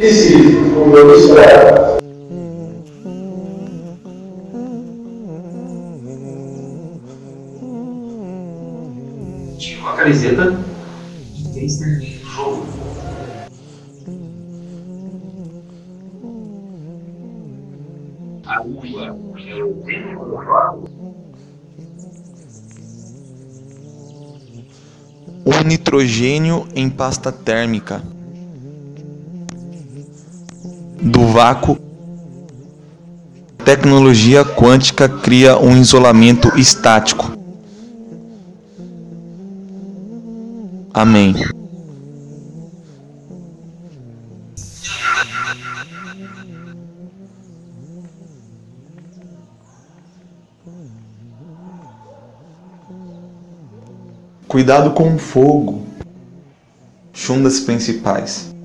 Disse o meu Israel. Tinha uma camiseta de gangster do jogo. A uva, Um nitrogênio em pasta térmica. Do vácuo. Tecnologia quântica cria um isolamento estático. Amém. Cuidado com o fogo. Chundas principais.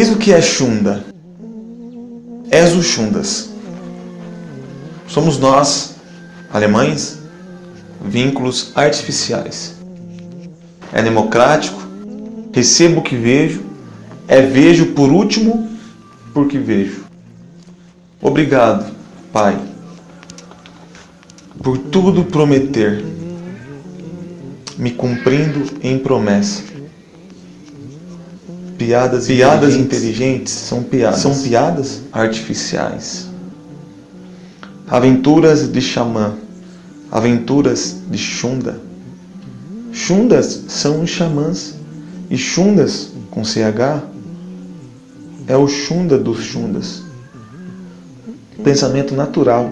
Eis o que é chunda. És o chundas. Somos nós, alemães, vínculos artificiais. É democrático, recebo o que vejo, é vejo por último porque vejo. Obrigado, Pai, por tudo prometer me cumprindo em promessa. Piadas, piadas inteligentes. são piadas, são piadas artificiais. Aventuras de xamã, aventuras de chunda. Chundas são os xamãs. E chundas com CH é o chunda dos chundas. Pensamento natural,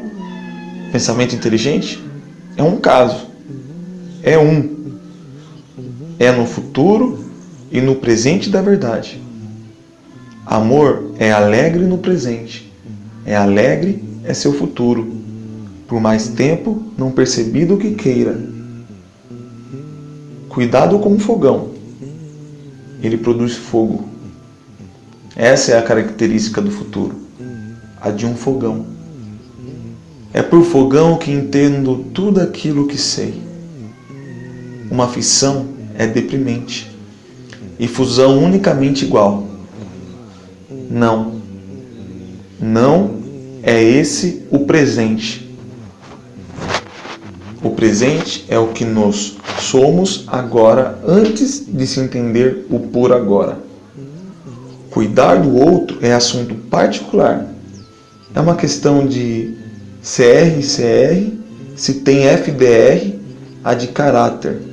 pensamento inteligente é um caso, é um. É no futuro e no presente da verdade. Amor é alegre no presente, é alegre é seu futuro, por mais tempo não percebido que queira. Cuidado com o fogão, ele produz fogo. Essa é a característica do futuro, a de um fogão. É por fogão que entendo tudo aquilo que sei. Uma fissão é deprimente. E fusão unicamente igual. Não. Não é esse o presente. O presente é o que nós somos agora antes de se entender o por agora. Cuidar do outro é assunto particular. É uma questão de CR CR, se tem FDR, a de caráter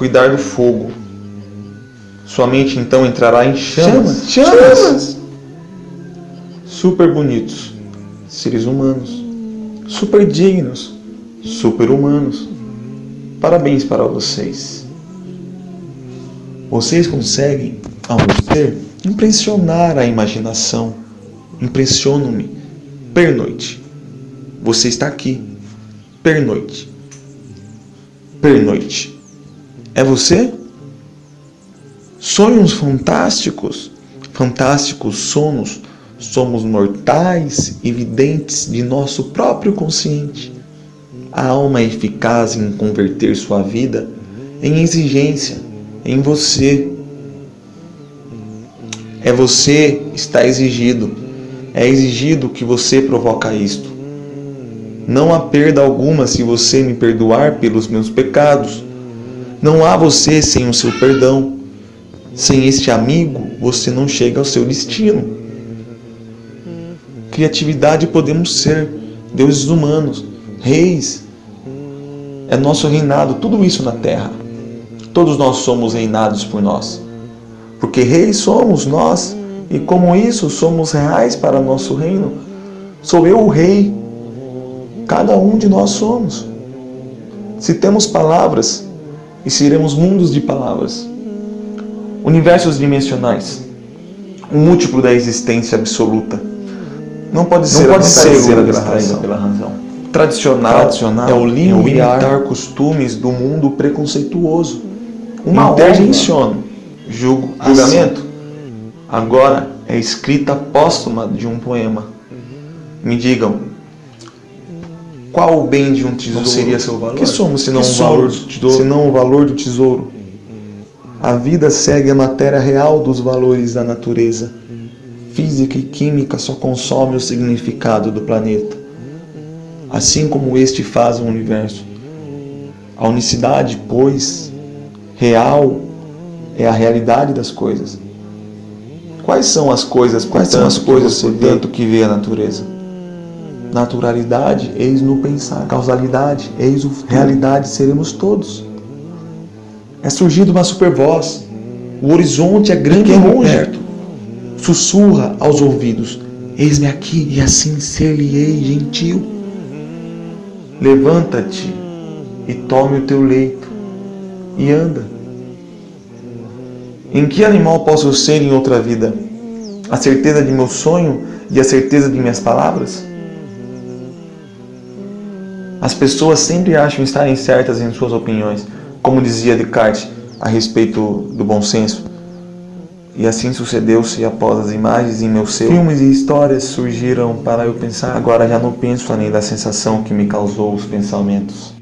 cuidar do fogo. Sua mente então entrará em chamas. Chamas! chamas. Super bonitos, seres humanos. Super dignos, super humanos. Parabéns para vocês. Vocês conseguem, ao ver, impressionar a imaginação. Impressionam-me. Pernoite. Você está aqui. Pernoite. Pernoite. É você? Sonhos fantásticos, fantásticos sonos, somos mortais, evidentes de nosso próprio consciente. A alma é eficaz em converter sua vida em exigência, em você. É você está exigido. É exigido que você provoca isto. Não há perda alguma se você me perdoar pelos meus pecados não há você sem o seu perdão. Sem este amigo, você não chega ao seu destino. Criatividade podemos ser, deuses humanos, reis. É nosso reinado, tudo isso na terra. Todos nós somos reinados por nós. Porque reis somos nós, e como isso somos reais para nosso reino. Sou eu o rei. Cada um de nós somos. Se temos palavras, e seremos mundos de palavras. Universos dimensionais, um múltiplo da existência absoluta. Não pode ser, não pode ser pela, pela, razão. Tradicional, Tradicional é o limitar, é o costumes do mundo preconceituoso. Uma Intervenciono. Julgo, julgamento. Agora é escrita póstuma de um poema. Me digam, qual o bem de um tesouro? Não seria seu valor? que somos senão que o valor? Senão o valor do tesouro? A vida segue a matéria real dos valores da natureza. Física e química só consomem o significado do planeta, assim como este faz o universo. A unicidade, pois, real é a realidade das coisas. Quais são as coisas, quais são as coisas, portanto, que vê a natureza? Naturalidade, eis no pensar. Causalidade, eis o realidade, seremos todos. É surgido uma super voz. O horizonte é grande e longe. Perto. Sussurra aos ouvidos: Eis-me aqui, e assim ser-lhe-ei gentil. Levanta-te e tome o teu leito e anda. Em que animal posso ser em outra vida? A certeza de meu sonho e a certeza de minhas palavras? As pessoas sempre acham estarem certas em suas opiniões, como dizia Descartes a respeito do bom senso. E assim sucedeu-se após as imagens em meu ser. Filmes e histórias surgiram para eu pensar. Agora já não penso além da sensação que me causou os pensamentos.